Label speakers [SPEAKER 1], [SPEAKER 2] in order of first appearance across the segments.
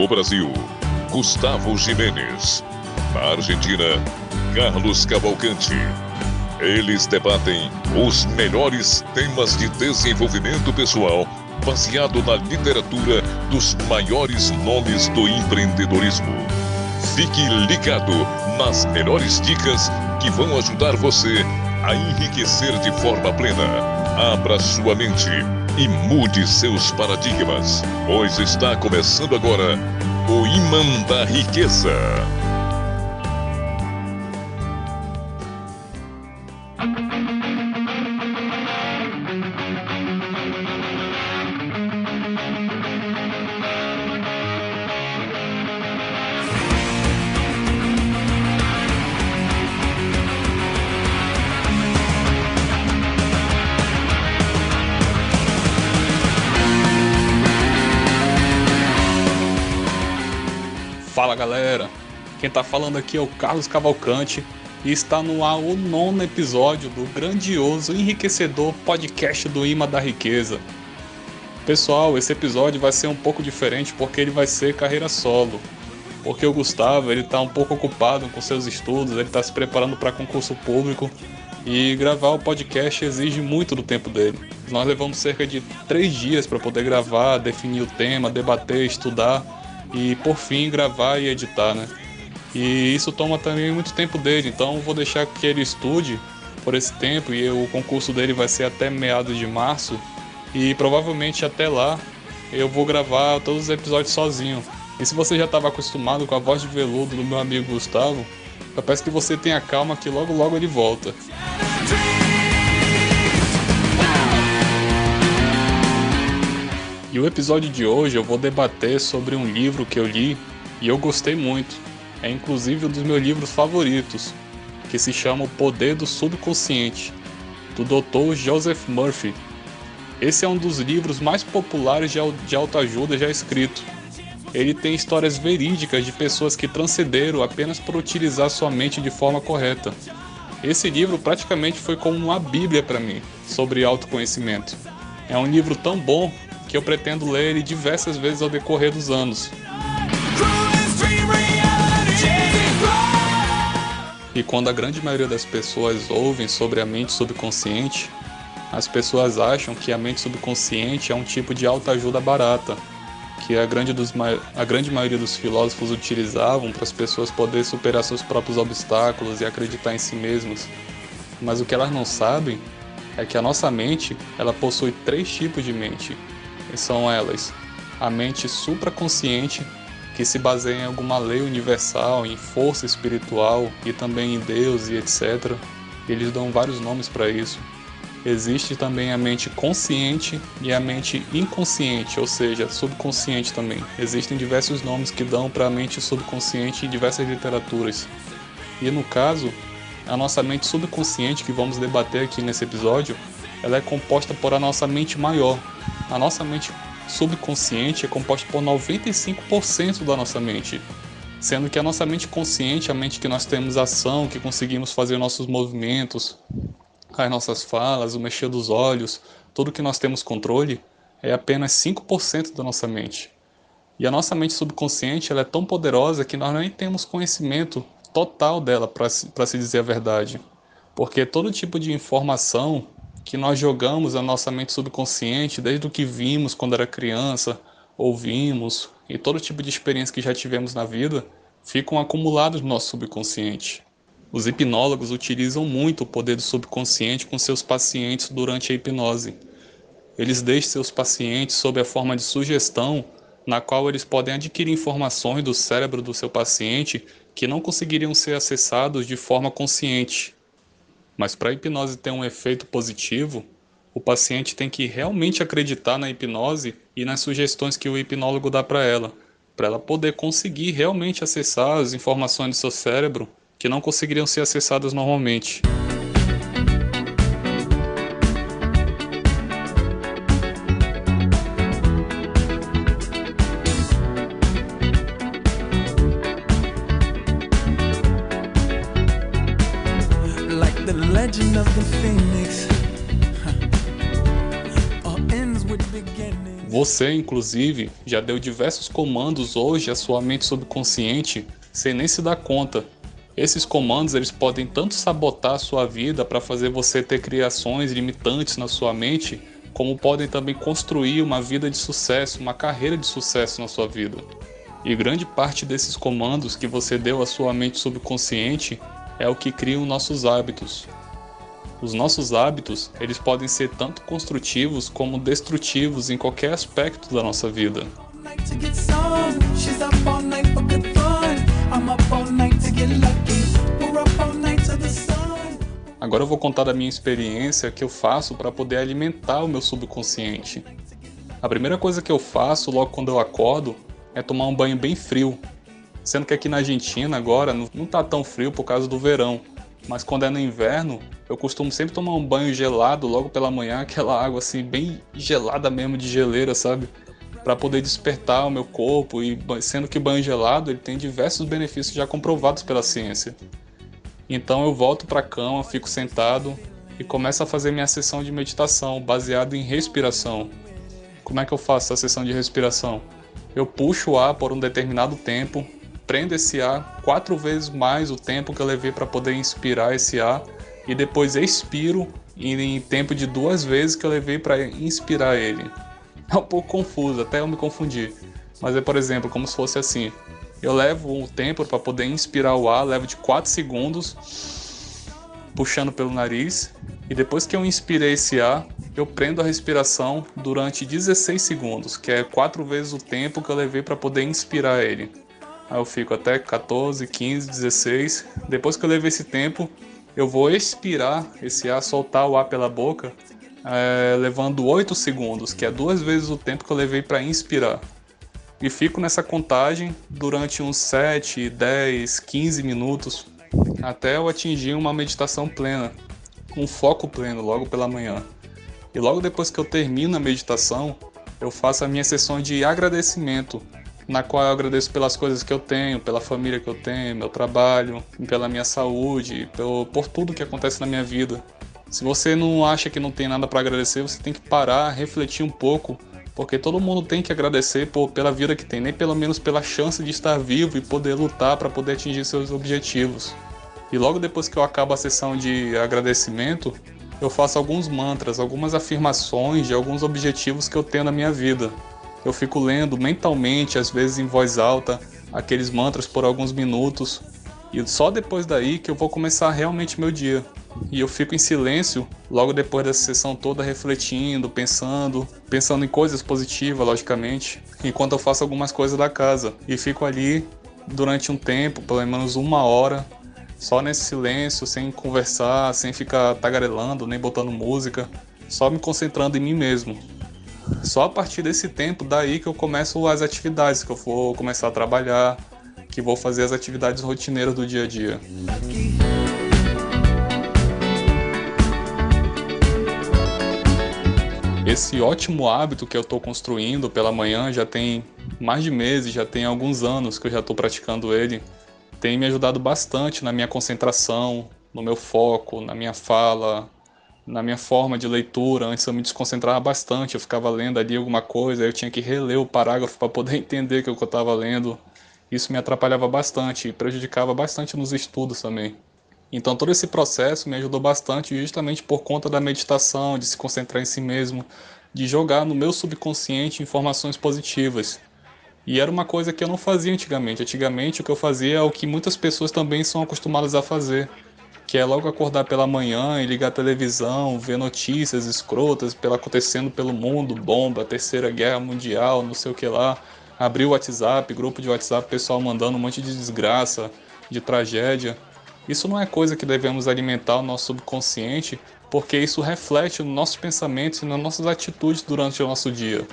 [SPEAKER 1] No Brasil, Gustavo Jimenez. Na Argentina, Carlos Cavalcante. Eles debatem os melhores temas de desenvolvimento pessoal baseado na literatura dos maiores nomes do empreendedorismo. Fique ligado nas melhores dicas que vão ajudar você a enriquecer de forma plena. Abra sua mente e mude seus paradigmas, pois está começando agora o Imã da Riqueza.
[SPEAKER 2] Quem tá falando aqui é o Carlos Cavalcante e está no ar o nono episódio do grandioso enriquecedor podcast do Ima da Riqueza. Pessoal, esse episódio vai ser um pouco diferente porque ele vai ser carreira solo. Porque o Gustavo ele tá um pouco ocupado com seus estudos, ele está se preparando para concurso público e gravar o podcast exige muito do tempo dele. Nós levamos cerca de três dias para poder gravar, definir o tema, debater, estudar e por fim gravar e editar, né? E isso toma também muito tempo dele, então vou deixar que ele estude por esse tempo e o concurso dele vai ser até meados de março e provavelmente até lá eu vou gravar todos os episódios sozinho. E se você já estava acostumado com a voz de veludo do meu amigo Gustavo, eu peço que você tenha calma que logo logo ele volta. E o episódio de hoje eu vou debater sobre um livro que eu li e eu gostei muito. É inclusive um dos meus livros favoritos, que se chama O Poder do Subconsciente, do Dr. Joseph Murphy. Esse é um dos livros mais populares de autoajuda já escrito. Ele tem histórias verídicas de pessoas que transcenderam apenas por utilizar sua mente de forma correta. Esse livro praticamente foi como uma bíblia para mim sobre autoconhecimento. É um livro tão bom que eu pretendo ler ele diversas vezes ao decorrer dos anos. E quando a grande maioria das pessoas ouvem sobre a mente subconsciente, as pessoas acham que a mente subconsciente é um tipo de autoajuda barata, que a grande, dos, a grande maioria dos filósofos utilizavam para as pessoas poderem superar seus próprios obstáculos e acreditar em si mesmas. Mas o que elas não sabem é que a nossa mente ela possui três tipos de mente, e são elas: a mente supraconsciente, que se baseia em alguma lei universal, em força espiritual e também em Deus e etc. Eles dão vários nomes para isso. Existe também a mente consciente e a mente inconsciente, ou seja, subconsciente também. Existem diversos nomes que dão para a mente subconsciente em diversas literaturas. E no caso, a nossa mente subconsciente que vamos debater aqui nesse episódio, ela é composta por a nossa mente maior, a nossa mente subconsciente é composta por 95% da nossa mente, sendo que a nossa mente consciente, a mente que nós temos ação, que conseguimos fazer nossos movimentos, as nossas falas, o mexer dos olhos, tudo que nós temos controle, é apenas 5% da nossa mente. E a nossa mente subconsciente ela é tão poderosa que nós nem temos conhecimento total dela, para se dizer a verdade. Porque todo tipo de informação que nós jogamos a nossa mente subconsciente desde o que vimos quando era criança, ouvimos e todo tipo de experiência que já tivemos na vida ficam acumulados no nosso subconsciente. Os hipnólogos utilizam muito o poder do subconsciente com seus pacientes durante a hipnose. Eles deixam seus pacientes sob a forma de sugestão, na qual eles podem adquirir informações do cérebro do seu paciente que não conseguiriam ser acessados de forma consciente. Mas para a hipnose ter um efeito positivo, o paciente tem que realmente acreditar na hipnose e nas sugestões que o hipnólogo dá para ela, para ela poder conseguir realmente acessar as informações do seu cérebro que não conseguiriam ser acessadas normalmente. Você, inclusive, já deu diversos comandos hoje à sua mente subconsciente sem nem se dar conta. Esses comandos eles podem tanto sabotar a sua vida para fazer você ter criações limitantes na sua mente, como podem também construir uma vida de sucesso, uma carreira de sucesso na sua vida. E grande parte desses comandos que você deu à sua mente subconsciente é o que cria os nossos hábitos. Os nossos hábitos, eles podem ser tanto construtivos como destrutivos em qualquer aspecto da nossa vida. Agora eu vou contar da minha experiência que eu faço para poder alimentar o meu subconsciente. A primeira coisa que eu faço logo quando eu acordo é tomar um banho bem frio. Sendo que aqui na Argentina agora não tá tão frio por causa do verão, mas quando é no inverno, eu costumo sempre tomar um banho gelado logo pela manhã, aquela água assim bem gelada mesmo de geleira, sabe? Para poder despertar o meu corpo e sendo que banho gelado ele tem diversos benefícios já comprovados pela ciência. Então eu volto para a cama, fico sentado e começo a fazer minha sessão de meditação baseado em respiração. Como é que eu faço a sessão de respiração? eu puxo o ar por um determinado tempo, prendo esse ar quatro vezes mais o tempo que eu levei para poder inspirar esse ar e depois expiro em tempo de duas vezes que eu levei para inspirar ele. É um pouco confuso, até eu me confundir. Mas é, por exemplo, como se fosse assim: eu levo o tempo para poder inspirar o ar, levo de 4 segundos, puxando pelo nariz, e depois que eu inspirei esse ar, eu prendo a respiração durante 16 segundos, que é quatro vezes o tempo que eu levei para poder inspirar ele. Aí eu fico até 14, 15, 16. Depois que eu levei esse tempo, eu vou expirar esse ar, soltar o ar pela boca, é, levando 8 segundos, que é duas vezes o tempo que eu levei para inspirar. E fico nessa contagem durante uns 7, 10, 15 minutos, até eu atingir uma meditação plena, um foco pleno logo pela manhã. E logo depois que eu termino a meditação, eu faço a minha sessão de agradecimento, na qual eu agradeço pelas coisas que eu tenho, pela família que eu tenho, meu trabalho, pela minha saúde, pelo, por tudo que acontece na minha vida. Se você não acha que não tem nada para agradecer, você tem que parar, refletir um pouco, porque todo mundo tem que agradecer por, pela vida que tem, nem pelo menos pela chance de estar vivo e poder lutar para poder atingir seus objetivos. E logo depois que eu acabo a sessão de agradecimento, eu faço alguns mantras, algumas afirmações de alguns objetivos que eu tenho na minha vida. Eu fico lendo mentalmente, às vezes em voz alta, aqueles mantras por alguns minutos. E só depois daí que eu vou começar realmente meu dia. E eu fico em silêncio logo depois dessa sessão toda refletindo, pensando, pensando em coisas positivas, logicamente, enquanto eu faço algumas coisas da casa. E fico ali durante um tempo, pelo menos uma hora, só nesse silêncio, sem conversar, sem ficar tagarelando, nem botando música, só me concentrando em mim mesmo. Só a partir desse tempo, daí que eu começo as atividades, que eu vou começar a trabalhar, que vou fazer as atividades rotineiras do dia a dia. Esse ótimo hábito que eu estou construindo pela manhã já tem mais de meses, já tem alguns anos que eu já estou praticando ele tem me ajudado bastante na minha concentração, no meu foco, na minha fala, na minha forma de leitura. Antes eu me desconcentrava bastante, eu ficava lendo ali alguma coisa, eu tinha que reler o parágrafo para poder entender o que eu estava lendo. Isso me atrapalhava bastante e prejudicava bastante nos estudos também. Então todo esse processo me ajudou bastante justamente por conta da meditação, de se concentrar em si mesmo, de jogar no meu subconsciente informações positivas. E era uma coisa que eu não fazia antigamente. Antigamente o que eu fazia é o que muitas pessoas também são acostumadas a fazer, que é logo acordar pela manhã e ligar a televisão, ver notícias escrotas pelo acontecendo pelo mundo, bomba, terceira guerra mundial, não sei o que lá, abrir o WhatsApp, grupo de WhatsApp, pessoal mandando um monte de desgraça, de tragédia. Isso não é coisa que devemos alimentar o nosso subconsciente, porque isso reflete nos nossos pensamentos e nas nossas atitudes durante o nosso dia.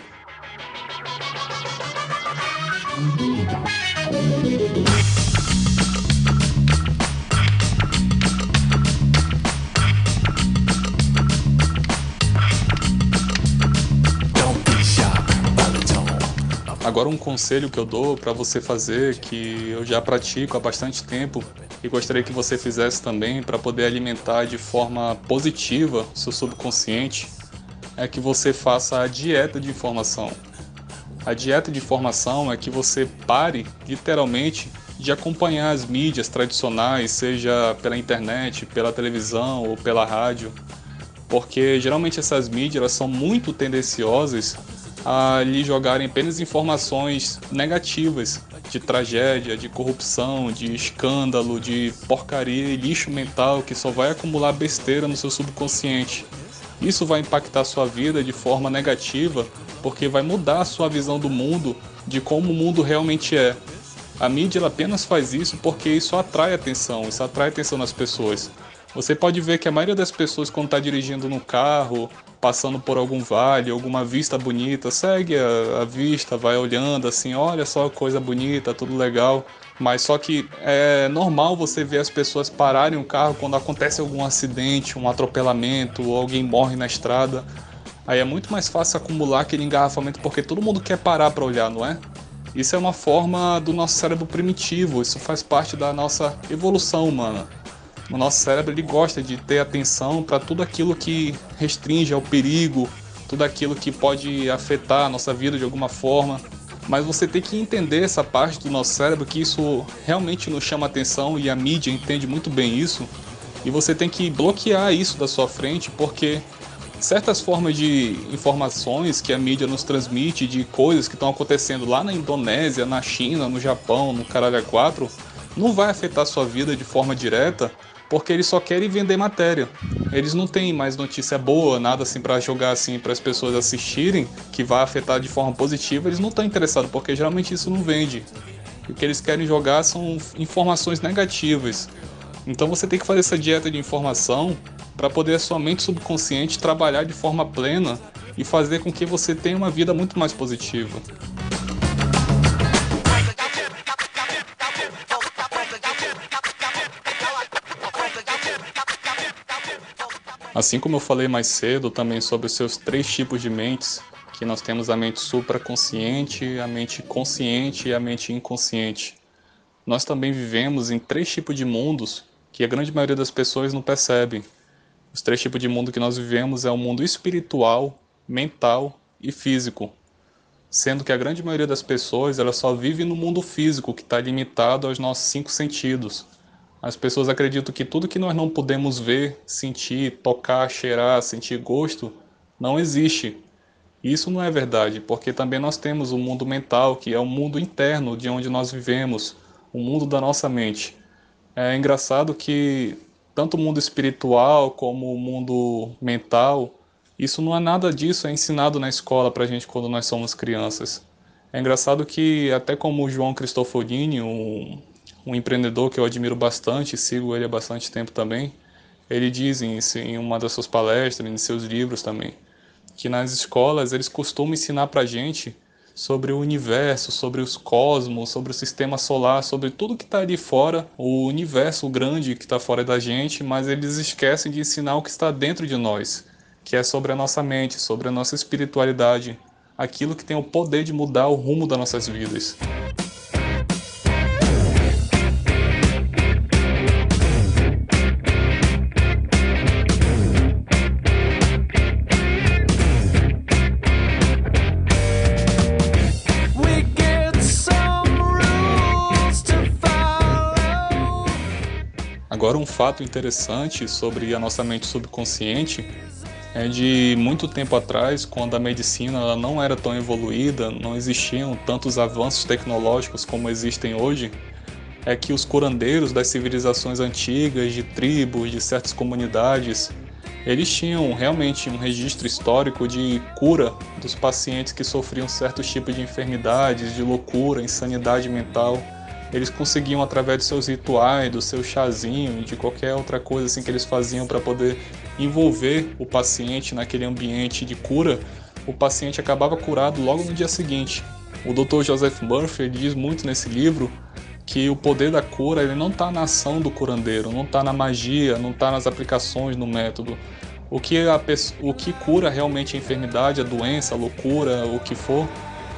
[SPEAKER 2] Agora um conselho que eu dou para você fazer, que eu já pratico há bastante tempo e gostaria que você fizesse também para poder alimentar de forma positiva seu subconsciente, é que você faça a dieta de informação. A dieta de informação é que você pare, literalmente, de acompanhar as mídias tradicionais, seja pela internet, pela televisão ou pela rádio, porque geralmente essas mídias elas são muito tendenciosas a lhe jogarem apenas informações negativas de tragédia, de corrupção, de escândalo, de porcaria e lixo mental que só vai acumular besteira no seu subconsciente. Isso vai impactar sua vida de forma negativa porque vai mudar a sua visão do mundo, de como o mundo realmente é. A mídia apenas faz isso porque isso atrai atenção, isso atrai atenção nas pessoas. Você pode ver que a maioria das pessoas quando está dirigindo no carro, passando por algum vale, alguma vista bonita, segue a, a, vista, vai olhando assim, olha só coisa bonita, tudo legal. Mas só que é normal você ver as pessoas pararem o carro quando acontece algum acidente, um atropelamento, ou alguém morre na estrada. Aí é muito mais fácil acumular aquele engarrafamento porque todo mundo quer parar para olhar, não é? Isso é uma forma do nosso cérebro primitivo, isso faz parte da nossa evolução humana. O nosso cérebro ele gosta de ter atenção para tudo aquilo que restringe ao perigo, tudo aquilo que pode afetar a nossa vida de alguma forma. Mas você tem que entender essa parte do nosso cérebro que isso realmente nos chama atenção e a mídia entende muito bem isso. E você tem que bloquear isso da sua frente porque certas formas de informações que a mídia nos transmite de coisas que estão acontecendo lá na Indonésia, na China, no Japão, no Caralho 4, não vai afetar a sua vida de forma direta, porque eles só querem vender matéria. Eles não têm mais notícia boa, nada assim para jogar assim para as pessoas assistirem, que vai afetar de forma positiva, eles não estão interessados, porque geralmente isso não vende. O que eles querem jogar são informações negativas. Então você tem que fazer essa dieta de informação para poder a sua mente subconsciente trabalhar de forma plena e fazer com que você tenha uma vida muito mais positiva. Assim como eu falei mais cedo também sobre os seus três tipos de mentes, que nós temos a mente supraconsciente, a mente consciente e a mente inconsciente. Nós também vivemos em três tipos de mundos que a grande maioria das pessoas não percebe, os três tipos de mundo que nós vivemos é o mundo espiritual, mental e físico. Sendo que a grande maioria das pessoas ela só vive no mundo físico, que está limitado aos nossos cinco sentidos. As pessoas acreditam que tudo que nós não podemos ver, sentir, tocar, cheirar, sentir gosto, não existe. Isso não é verdade, porque também nós temos o mundo mental, que é o mundo interno de onde nós vivemos, o mundo da nossa mente. É engraçado que tanto o mundo espiritual como o mundo mental, isso não é nada disso, é ensinado na escola para a gente quando nós somos crianças. É engraçado que até como João Cristoforini, um, um empreendedor que eu admiro bastante, sigo ele há bastante tempo também, ele diz em, em uma das suas palestras, em seus livros também, que nas escolas eles costumam ensinar para gente sobre o universo, sobre os cosmos, sobre o sistema solar, sobre tudo que está ali fora, o universo grande que está fora da gente, mas eles esquecem de ensinar o que está dentro de nós, que é sobre a nossa mente, sobre a nossa espiritualidade, aquilo que tem o poder de mudar o rumo das nossas vidas. Agora, um fato interessante sobre a nossa mente subconsciente é de muito tempo atrás, quando a medicina não era tão evoluída, não existiam tantos avanços tecnológicos como existem hoje, é que os curandeiros das civilizações antigas, de tribos, de certas comunidades, eles tinham realmente um registro histórico de cura dos pacientes que sofriam certos tipos de enfermidades, de loucura, insanidade mental eles conseguiam através dos seus rituais, do seu chazinho, de qualquer outra coisa assim que eles faziam para poder envolver o paciente naquele ambiente de cura, o paciente acabava curado logo no dia seguinte. O Dr. Joseph Murphy diz muito nesse livro que o poder da cura ele não está na ação do curandeiro, não está na magia, não está nas aplicações no método. O que, a, o que cura realmente a enfermidade, a doença, a loucura, o que for,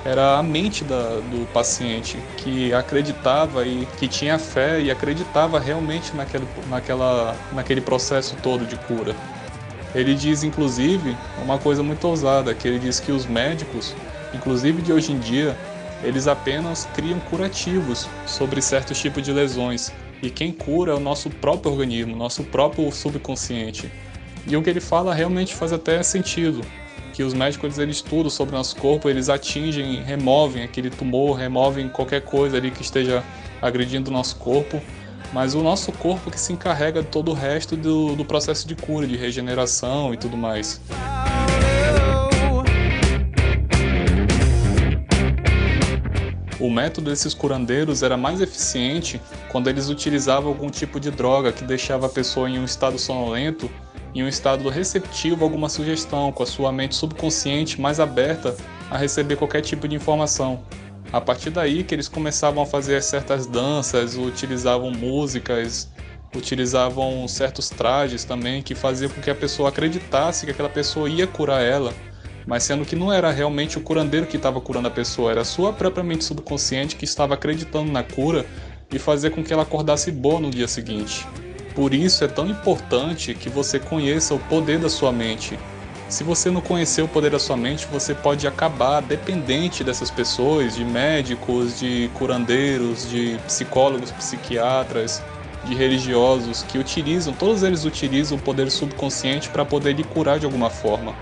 [SPEAKER 2] era a mente da, do paciente que acreditava e que tinha fé e acreditava realmente naquele, naquela, naquele processo todo de cura. Ele diz, inclusive, uma coisa muito ousada, que ele diz que os médicos, inclusive de hoje em dia, eles apenas criam curativos sobre certos tipos de lesões. E quem cura é o nosso próprio organismo, nosso próprio subconsciente. E o que ele fala realmente faz até sentido, que os médicos eles estudam sobre o nosso corpo, eles atingem, removem aquele tumor, removem qualquer coisa ali que esteja agredindo o nosso corpo, mas o nosso corpo que se encarrega de todo o resto do, do processo de cura, de regeneração e tudo mais. O método desses curandeiros era mais eficiente quando eles utilizavam algum tipo de droga que deixava a pessoa em um estado sonolento, em um estado receptivo a alguma sugestão, com a sua mente subconsciente mais aberta a receber qualquer tipo de informação. A partir daí que eles começavam a fazer certas danças, utilizavam músicas, utilizavam certos trajes também que faziam com que a pessoa acreditasse que aquela pessoa ia curar ela mas sendo que não era realmente o curandeiro que estava curando a pessoa, era a sua própria mente subconsciente que estava acreditando na cura e fazer com que ela acordasse boa no dia seguinte. Por isso é tão importante que você conheça o poder da sua mente. Se você não conhecer o poder da sua mente, você pode acabar dependente dessas pessoas, de médicos, de curandeiros, de psicólogos, psiquiatras, de religiosos que utilizam, todos eles utilizam o poder subconsciente para poder lhe curar de alguma forma.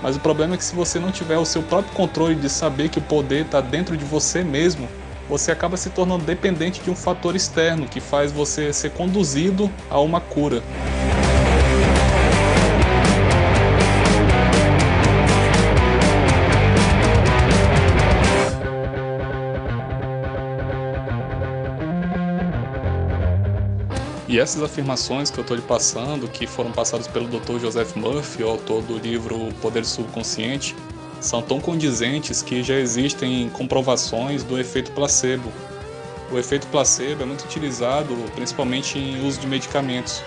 [SPEAKER 2] Mas o problema é que se você não tiver o seu próprio controle de saber que o poder está dentro de você mesmo, você acaba se tornando dependente de um fator externo que faz você ser conduzido a uma cura. E essas afirmações que eu estou lhe passando, que foram passadas pelo Dr. Joseph Murphy, autor do livro Poder Subconsciente, são tão condizentes que já existem comprovações do efeito placebo. O efeito placebo é muito utilizado principalmente em uso de medicamentos.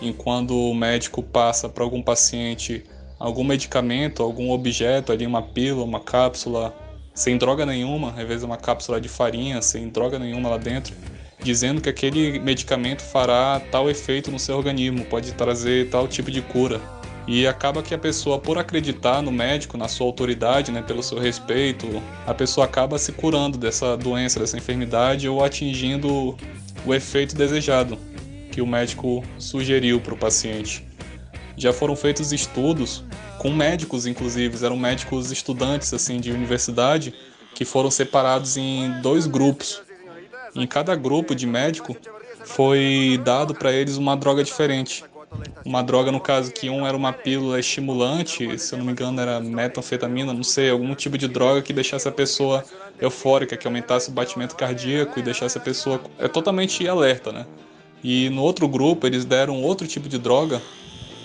[SPEAKER 2] Em quando o médico passa para algum paciente algum medicamento, algum objeto, ali uma pílula, uma cápsula, sem droga nenhuma, às vezes uma cápsula de farinha, sem droga nenhuma lá dentro, dizendo que aquele medicamento fará tal efeito no seu organismo, pode trazer tal tipo de cura. E acaba que a pessoa, por acreditar no médico, na sua autoridade, né, pelo seu respeito, a pessoa acaba se curando dessa doença, dessa enfermidade ou atingindo o efeito desejado que o médico sugeriu para o paciente. Já foram feitos estudos com médicos, inclusive, eram médicos estudantes assim de universidade que foram separados em dois grupos em cada grupo de médico foi dado para eles uma droga diferente. Uma droga, no caso, que um era uma pílula estimulante, se eu não me engano era metanfetamina, não sei, algum tipo de droga que deixasse a pessoa eufórica, que aumentasse o batimento cardíaco e deixasse a pessoa é totalmente alerta, né? E no outro grupo eles deram outro tipo de droga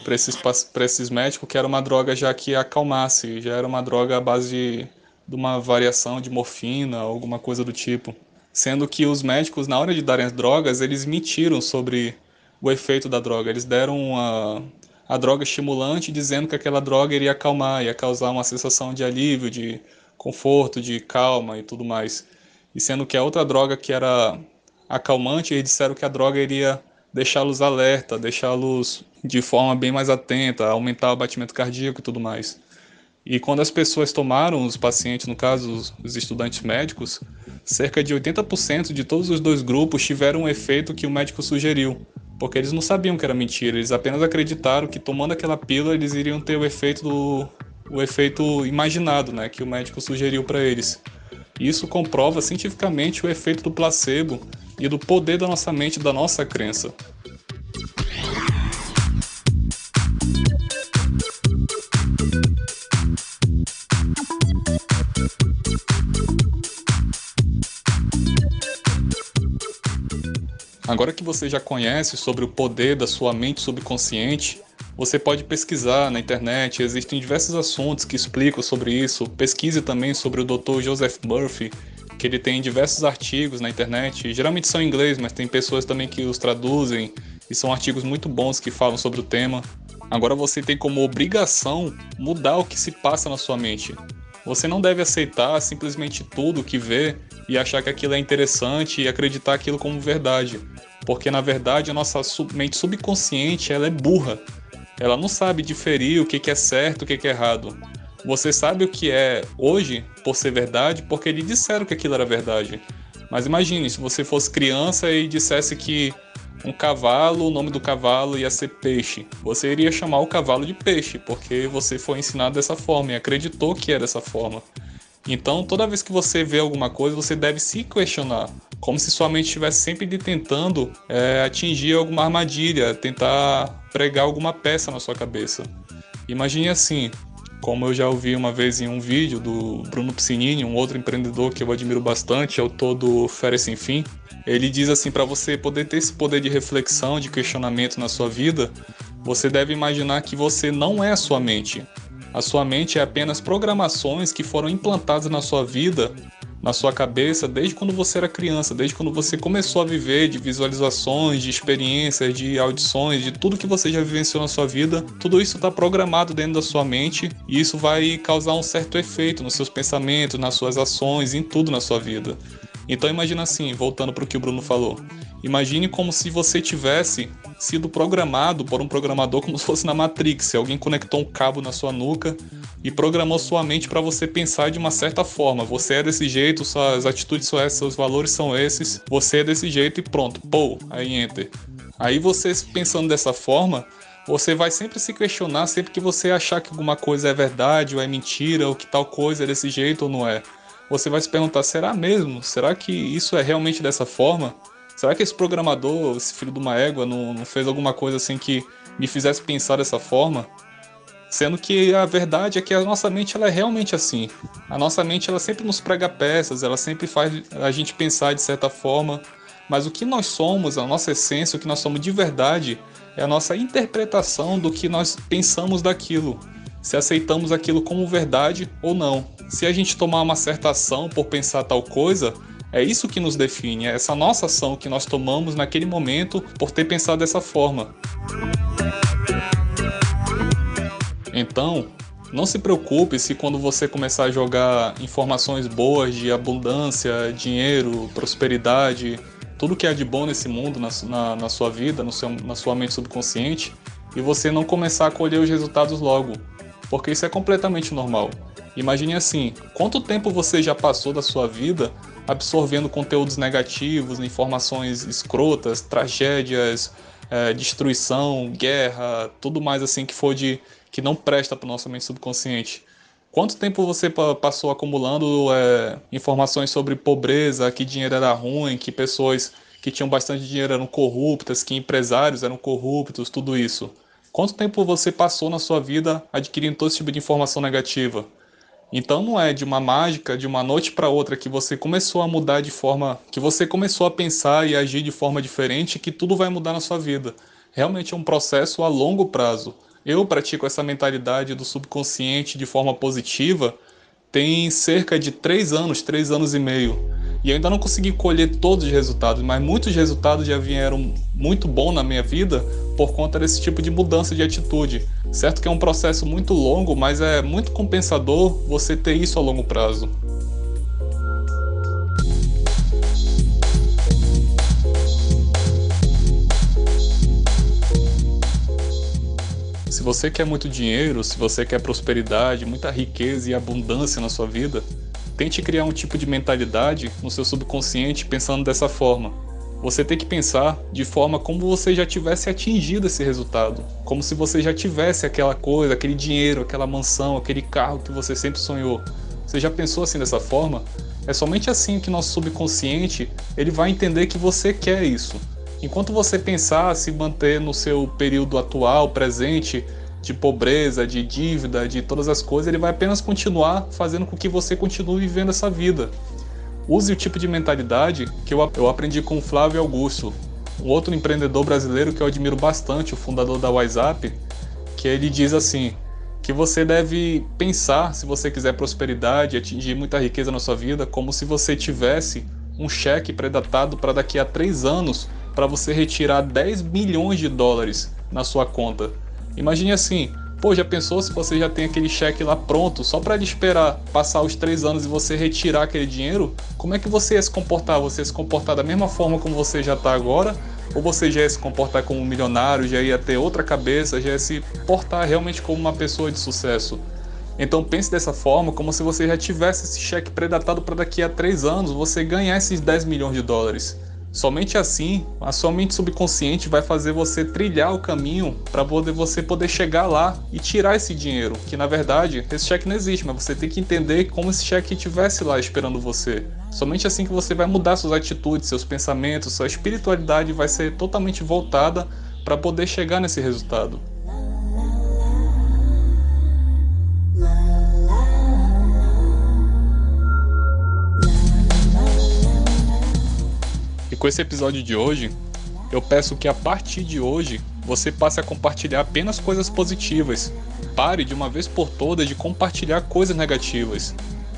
[SPEAKER 2] para esses, esses médicos, que era uma droga já que acalmasse, já era uma droga à base de, de uma variação de morfina, alguma coisa do tipo sendo que os médicos, na hora de darem as drogas, eles mentiram sobre o efeito da droga. Eles deram a, a droga estimulante dizendo que aquela droga iria acalmar, ia causar uma sensação de alívio, de conforto, de calma e tudo mais. E sendo que a outra droga que era acalmante, eles disseram que a droga iria deixá-los alerta, deixá-los de forma bem mais atenta, aumentar o batimento cardíaco e tudo mais. E quando as pessoas tomaram, os pacientes, no caso, os, estudantes médicos, cerca de 80% de todos os dois grupos tiveram o efeito que o médico sugeriu, porque eles não sabiam que era mentira, eles apenas acreditaram que tomando aquela pílula eles iriam ter o efeito do o efeito imaginado, né, que o médico sugeriu para eles. Isso comprova cientificamente o efeito do placebo e do poder da nossa mente, da nossa crença. Agora que você já conhece sobre o poder da sua mente subconsciente, você pode pesquisar na internet, existem diversos assuntos que explicam sobre isso. Pesquise também sobre o Dr. Joseph Murphy, que ele tem diversos artigos na internet, geralmente são em inglês, mas tem pessoas também que os traduzem e são artigos muito bons que falam sobre o tema. Agora você tem como obrigação mudar o que se passa na sua mente. Você não deve aceitar simplesmente tudo que vê e achar que aquilo é interessante e acreditar aquilo como verdade. Porque na verdade a nossa mente subconsciente ela é burra. ela não sabe diferir o que, que é certo, o que, que é errado. Você sabe o que é hoje por ser verdade, porque lhe disseram que aquilo era verdade. Mas imagine se você fosse criança e dissesse que um cavalo, o nome do cavalo ia ser peixe. Você iria chamar o cavalo de peixe, porque você foi ensinado dessa forma e acreditou que era dessa forma. Então, toda vez que você vê alguma coisa, você deve se questionar, como se sua mente estivesse sempre tentando é, atingir alguma armadilha, tentar pregar alguma peça na sua cabeça. Imagine assim, como eu já ouvi uma vez em um vídeo do Bruno Piscinini, um outro empreendedor que eu admiro bastante, é o todo Férias Sem Fim. Ele diz assim, para você poder ter esse poder de reflexão, de questionamento na sua vida, você deve imaginar que você não é a sua mente. A sua mente é apenas programações que foram implantadas na sua vida, na sua cabeça, desde quando você era criança, desde quando você começou a viver de visualizações, de experiências, de audições, de tudo que você já vivenciou na sua vida. Tudo isso está programado dentro da sua mente e isso vai causar um certo efeito nos seus pensamentos, nas suas ações, em tudo na sua vida. Então imagina assim, voltando para o que o Bruno falou. Imagine como se você tivesse sido programado por um programador como se fosse na Matrix. Alguém conectou um cabo na sua nuca e programou sua mente para você pensar de uma certa forma. Você é desse jeito, suas atitudes são essas, seus valores são esses, você é desse jeito e pronto. Pô, aí enter. Aí você pensando dessa forma, você vai sempre se questionar sempre que você achar que alguma coisa é verdade ou é mentira, ou que tal coisa é desse jeito ou não é você vai se perguntar: será mesmo? Será que isso é realmente dessa forma? Será que esse programador, esse filho de uma égua, não, não fez alguma coisa assim que me fizesse pensar dessa forma? Sendo que a verdade é que a nossa mente ela é realmente assim. A nossa mente ela sempre nos prega peças, ela sempre faz a gente pensar de certa forma. Mas o que nós somos, a nossa essência, o que nós somos de verdade, é a nossa interpretação do que nós pensamos daquilo. Se aceitamos aquilo como verdade ou não se a gente tomar uma certa ação por pensar tal coisa, é isso que nos define, é essa nossa ação que nós tomamos naquele momento por ter pensado dessa forma. Então, não se preocupe se quando você começar a jogar informações boas de abundância, dinheiro, prosperidade, tudo que há de bom nesse mundo, na, na, na sua vida, seu, na sua mente subconsciente, e você não começar a colher os resultados logo, porque isso é completamente normal. Imagine assim: quanto tempo você já passou da sua vida absorvendo conteúdos negativos, informações escrotas, tragédias, é, destruição, guerra, tudo mais assim que for de que não presta para nossa mente subconsciente. Quanto tempo você passou acumulando é, informações sobre pobreza, que dinheiro era ruim, que pessoas que tinham bastante dinheiro eram corruptas, que empresários eram corruptos, tudo isso? Quanto tempo você passou na sua vida adquirindo todo esse tipo de informação negativa? Então não é de uma mágica, de uma noite para outra que você começou a mudar de forma, que você começou a pensar e agir de forma diferente, que tudo vai mudar na sua vida. Realmente é um processo a longo prazo. Eu pratico essa mentalidade do subconsciente de forma positiva tem cerca de três anos, três anos e meio. E eu ainda não consegui colher todos os resultados, mas muitos resultados já vieram muito bom na minha vida por conta desse tipo de mudança de atitude. Certo que é um processo muito longo, mas é muito compensador você ter isso a longo prazo. Se você quer muito dinheiro, se você quer prosperidade, muita riqueza e abundância na sua vida, Tente criar um tipo de mentalidade no seu subconsciente pensando dessa forma. Você tem que pensar de forma como você já tivesse atingido esse resultado, como se você já tivesse aquela coisa, aquele dinheiro, aquela mansão, aquele carro que você sempre sonhou. Você já pensou assim dessa forma? É somente assim que nosso subconsciente ele vai entender que você quer isso. Enquanto você pensar se manter no seu período atual, presente, de pobreza, de dívida, de todas as coisas, ele vai apenas continuar fazendo com que você continue vivendo essa vida. Use o tipo de mentalidade que eu, eu aprendi com o Flávio Augusto, um outro empreendedor brasileiro que eu admiro bastante, o fundador da WhatsApp, que ele diz assim: que você deve pensar, se você quiser prosperidade, atingir muita riqueza na sua vida, como se você tivesse um cheque predatado para daqui a três anos para você retirar 10 milhões de dólares na sua conta. Imagine assim, pô, já pensou se você já tem aquele cheque lá pronto, só para ele esperar passar os três anos e você retirar aquele dinheiro? Como é que você ia se comportar? Você ia se comportar da mesma forma como você já está agora? ou você já ia se comportar como um milionário, já ia ter outra cabeça, já ia se portar realmente como uma pessoa de sucesso. Então pense dessa forma, como se você já tivesse esse cheque predatado para daqui a 3 anos você ganhar esses 10 milhões de dólares. Somente assim, a sua mente subconsciente vai fazer você trilhar o caminho para poder você poder chegar lá e tirar esse dinheiro, que na verdade esse cheque não existe, mas você tem que entender como esse cheque estivesse lá esperando você. Somente assim que você vai mudar suas atitudes, seus pensamentos, sua espiritualidade vai ser totalmente voltada para poder chegar nesse resultado. Com esse episódio de hoje, eu peço que a partir de hoje você passe a compartilhar apenas coisas positivas. Pare de uma vez por todas de compartilhar coisas negativas.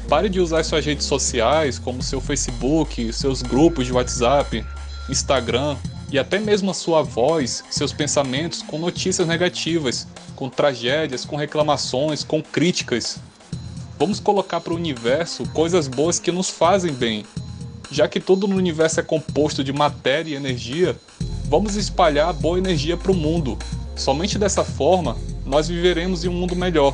[SPEAKER 2] Pare de usar suas redes sociais, como seu Facebook, seus grupos de WhatsApp, Instagram e até mesmo a sua voz, seus pensamentos com notícias negativas, com tragédias, com reclamações, com críticas. Vamos colocar para o universo coisas boas que nos fazem bem, já que tudo no universo é composto de matéria e energia, vamos espalhar a boa energia para o mundo. Somente dessa forma nós viveremos em um mundo melhor.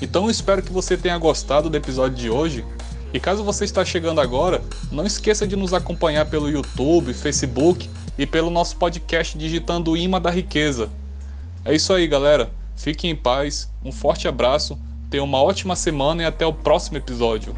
[SPEAKER 2] Então eu espero que você tenha gostado do episódio de hoje. E caso você está chegando agora, não esqueça de nos acompanhar pelo YouTube, Facebook e pelo nosso podcast digitando o Imã da Riqueza. É isso aí, galera. Fiquem em paz, um forte abraço, tenham uma ótima semana e até o próximo episódio.